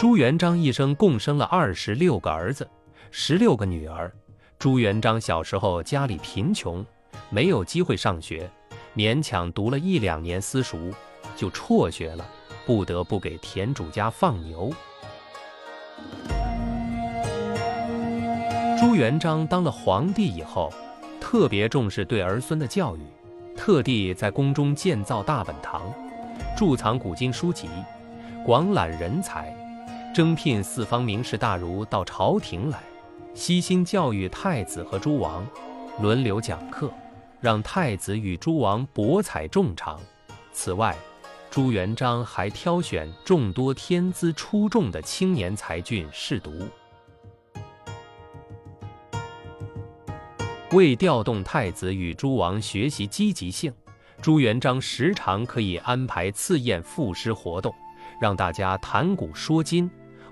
朱元璋一生共生了二十六个儿子，十六个女儿。朱元璋小时候家里贫穷，没有机会上学，勉强读了一两年私塾，就辍学了，不得不给田主家放牛。朱元璋当了皇帝以后，特别重视对儿孙的教育，特地在宫中建造大本堂，贮藏古今书籍，广揽人才。征聘四方名士大儒到朝廷来，悉心教育太子和诸王，轮流讲课，让太子与诸王博采众长。此外，朱元璋还挑选众多天资出众的青年才俊试读。为调动太子与诸王学习积极性，朱元璋时常可以安排赐宴赋诗活动，让大家谈古说今。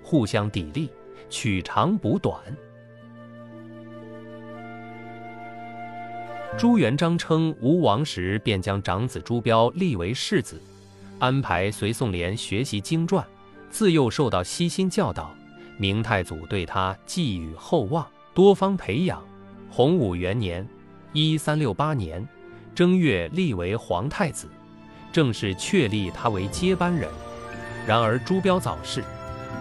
互相砥砺，取长补短。朱元璋称吴王时，便将长子朱标立为世子，安排随宋濂学习经传，自幼受到悉心教导。明太祖对他寄予厚望，多方培养。洪武元年（一三六八年）正月，立为皇太子，正式确立他为接班人。然而朱标早逝。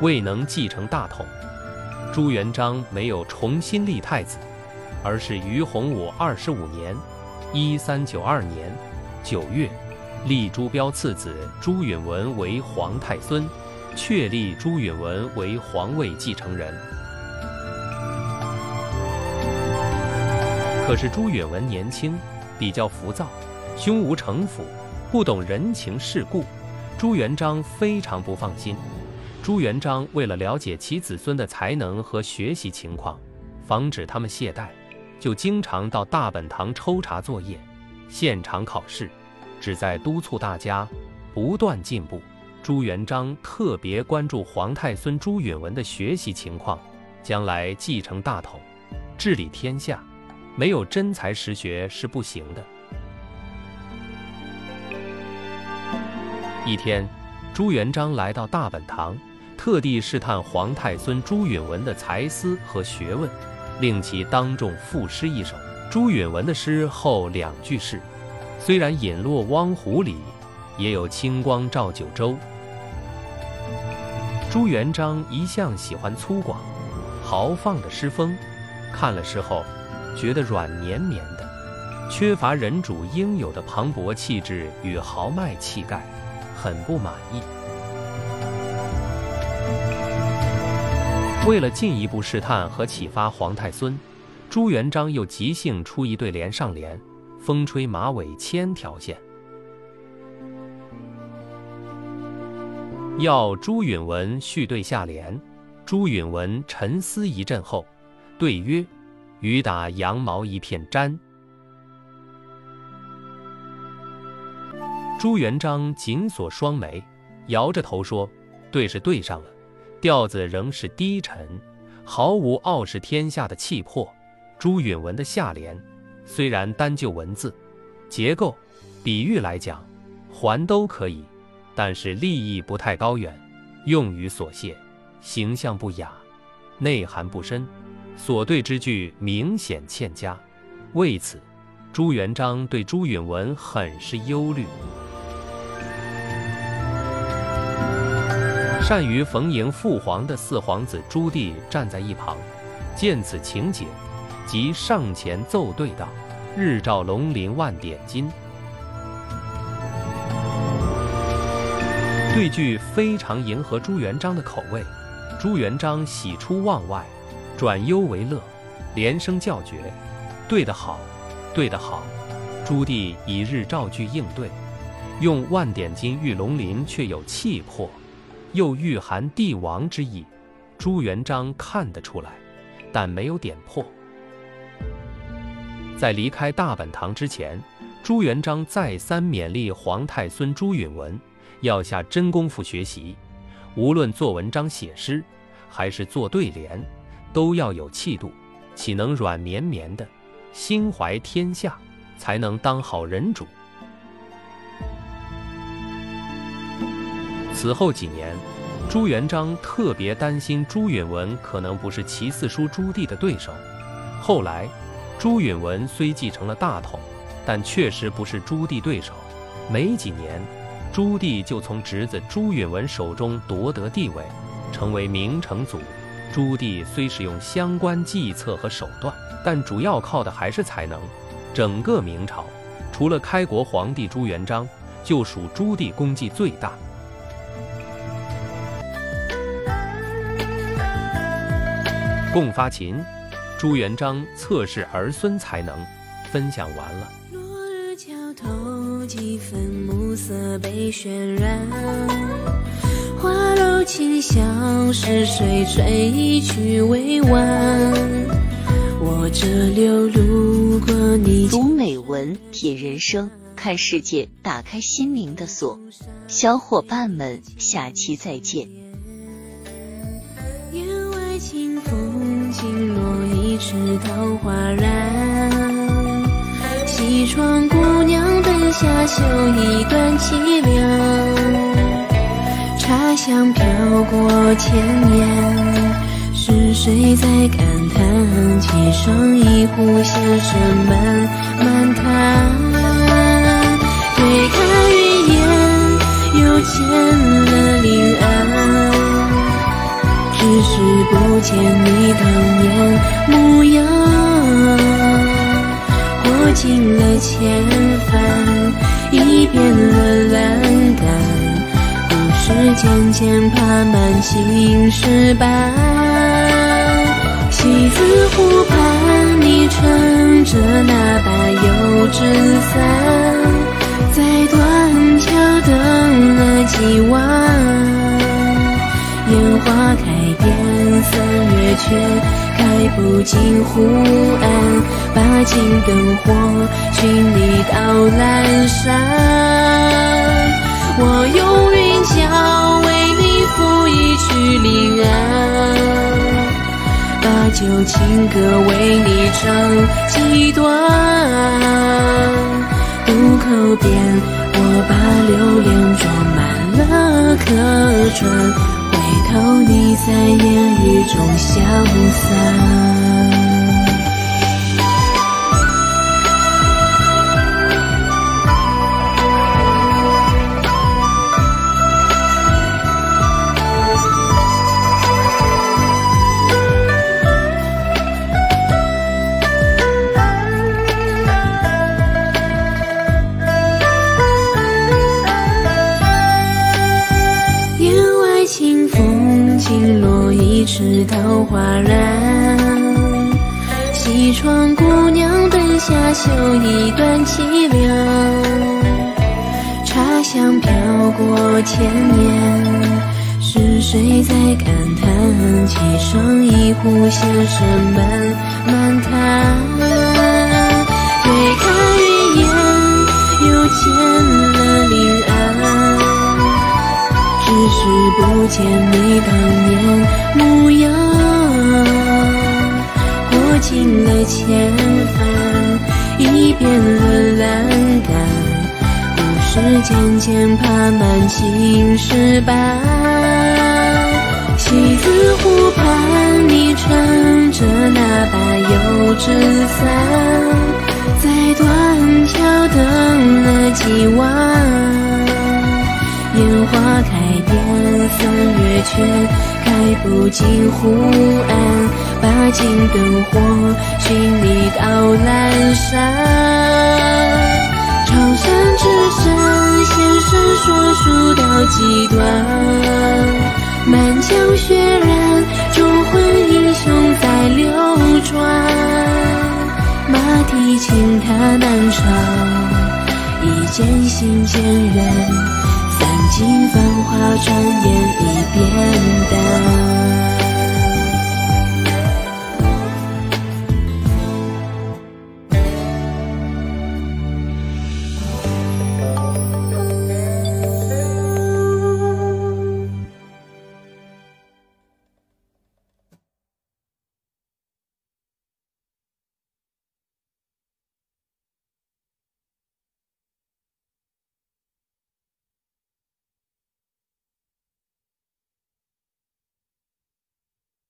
未能继承大统，朱元璋没有重新立太子，而是于洪武二十五年（一三九二年）九月，立朱标次子朱允文为皇太孙，确立朱允文为皇位继承人。可是朱允文年轻，比较浮躁，胸无城府，不懂人情世故，朱元璋非常不放心。朱元璋为了了解其子孙的才能和学习情况，防止他们懈怠，就经常到大本堂抽查作业，现场考试，旨在督促大家不断进步。朱元璋特别关注皇太孙朱允文的学习情况，将来继承大统，治理天下，没有真才实学是不行的。一天，朱元璋来到大本堂。特地试探皇太孙朱允文的才思和学问，令其当众赋诗一首。朱允文的诗后两句是：“虽然隐落汪湖里，也有清光照九州。”朱元璋一向喜欢粗犷、豪放的诗风，看了诗后，觉得软绵绵的，缺乏人主应有的磅礴气质与豪迈气概，很不满意。为了进一步试探和启发皇太孙，朱元璋又即兴出一对联上联，风吹马尾千条线。要朱允文续对下联，朱允文沉思一阵后，对曰：“雨打羊毛一片毡。”朱元璋紧锁双眉，摇着头说：“对是对上了。”调子仍是低沉，毫无傲视天下的气魄。朱允文的下联虽然单就文字、结构、比喻来讲，还都可以，但是立意不太高远，用语琐屑，形象不雅，内涵不深，所对之句明显欠佳。为此，朱元璋对朱允文很是忧虑。善于逢迎父皇的四皇子朱棣站在一旁，见此情景，即上前奏对道：“日照龙鳞万点金。”对句非常迎合朱元璋的口味，朱元璋喜出望外，转忧为乐，连声叫绝：“对得好，对得好！”朱棣以日照句应对，用万点金遇龙鳞，却有气魄。又蕴含帝王之意，朱元璋看得出来，但没有点破。在离开大本堂之前，朱元璋再三勉励皇太孙朱允文要下真功夫学习，无论做文章、写诗，还是做对联，都要有气度，岂能软绵绵的？心怀天下，才能当好人主。此后几年，朱元璋特别担心朱允文可能不是其四叔朱棣的对手。后来，朱允文虽继承了大统，但确实不是朱棣对手。没几年，朱棣就从侄子朱允文手中夺得地位，成为明成祖。朱棣虽使用相关计策和手段，但主要靠的还是才能。整个明朝，除了开国皇帝朱元璋，就属朱棣功绩最大。共发琴，朱元璋测试儿孙才能，分享完了。落日桥头，几分暮色被渲染。花楼琴响，是谁吹一曲未完？我这流路过你。读美文，品人生，看世界，打开心灵的锁。小伙伴们，下期再见。轻落一池桃花染，西窗姑娘灯下绣一段凄凉。茶香飘过千年，是谁在感叹？沏上一壶，先生慢慢看。推开云烟，又见了。只是不见你当年模样，过尽了千帆，已变了栏杆，故事渐渐爬满青石板。西子湖畔，你撑着那把油纸伞，在断桥等了几晚。却开不进湖岸。把金灯火寻你到阑珊。我用云脚为你抚一曲临安，把旧情歌为你唱几段。渡口边，我把流连装满了客船。有，你在烟雨中消散。桃花染，西窗姑娘灯下绣一段凄凉。茶香飘过千年，是谁在感叹？沏上一壶，先生慢慢谈。只是不见你当年模样，过尽了千帆，已变了栏杆，故事渐渐爬满青石板。西子湖畔，你撑着那把油纸伞，在断桥等了几晚。花开遍三月，却开不尽湖岸。把金灯火寻你到阑珊。长山之上，先生说书到几段？满江血染，忠魂英雄在流转。马蹄轻踏南朝，一见心渐远。尽繁华，转眼已变淡。